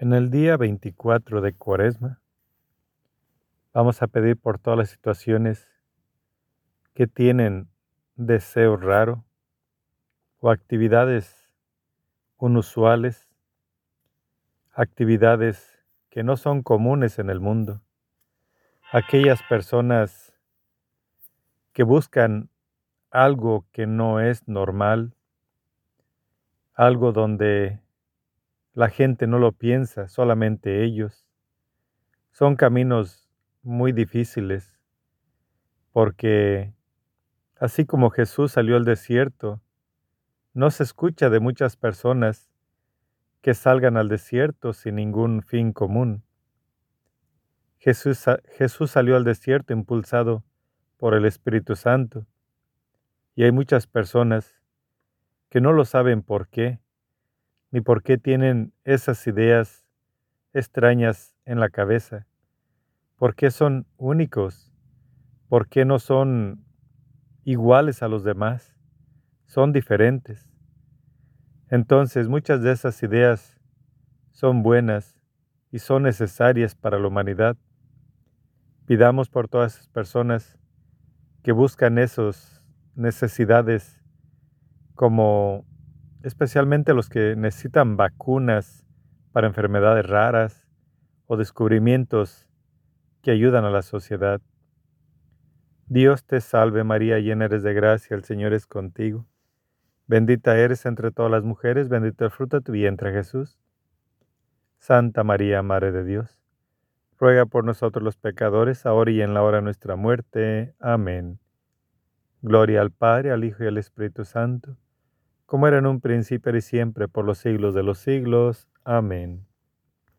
En el día 24 de Cuaresma vamos a pedir por todas las situaciones que tienen deseo raro o actividades inusuales, actividades que no son comunes en el mundo, aquellas personas que buscan algo que no es normal, algo donde la gente no lo piensa, solamente ellos. Son caminos muy difíciles porque así como Jesús salió al desierto, no se escucha de muchas personas que salgan al desierto sin ningún fin común. Jesús, Jesús salió al desierto impulsado por el Espíritu Santo y hay muchas personas que no lo saben por qué, ni por qué tienen esas ideas extrañas en la cabeza. ¿Por qué son únicos? ¿Por qué no son iguales a los demás? Son diferentes. Entonces muchas de esas ideas son buenas y son necesarias para la humanidad. Pidamos por todas esas personas que buscan esas necesidades como especialmente los que necesitan vacunas para enfermedades raras o descubrimientos que ayudan a la sociedad. Dios te salve María, llena eres de gracia, el Señor es contigo. Bendita eres entre todas las mujeres, bendito el fruto de tu vientre Jesús. Santa María, Madre de Dios, ruega por nosotros los pecadores, ahora y en la hora de nuestra muerte. Amén. Gloria al Padre, al Hijo y al Espíritu Santo como era en un principio y siempre, por los siglos de los siglos. Amén.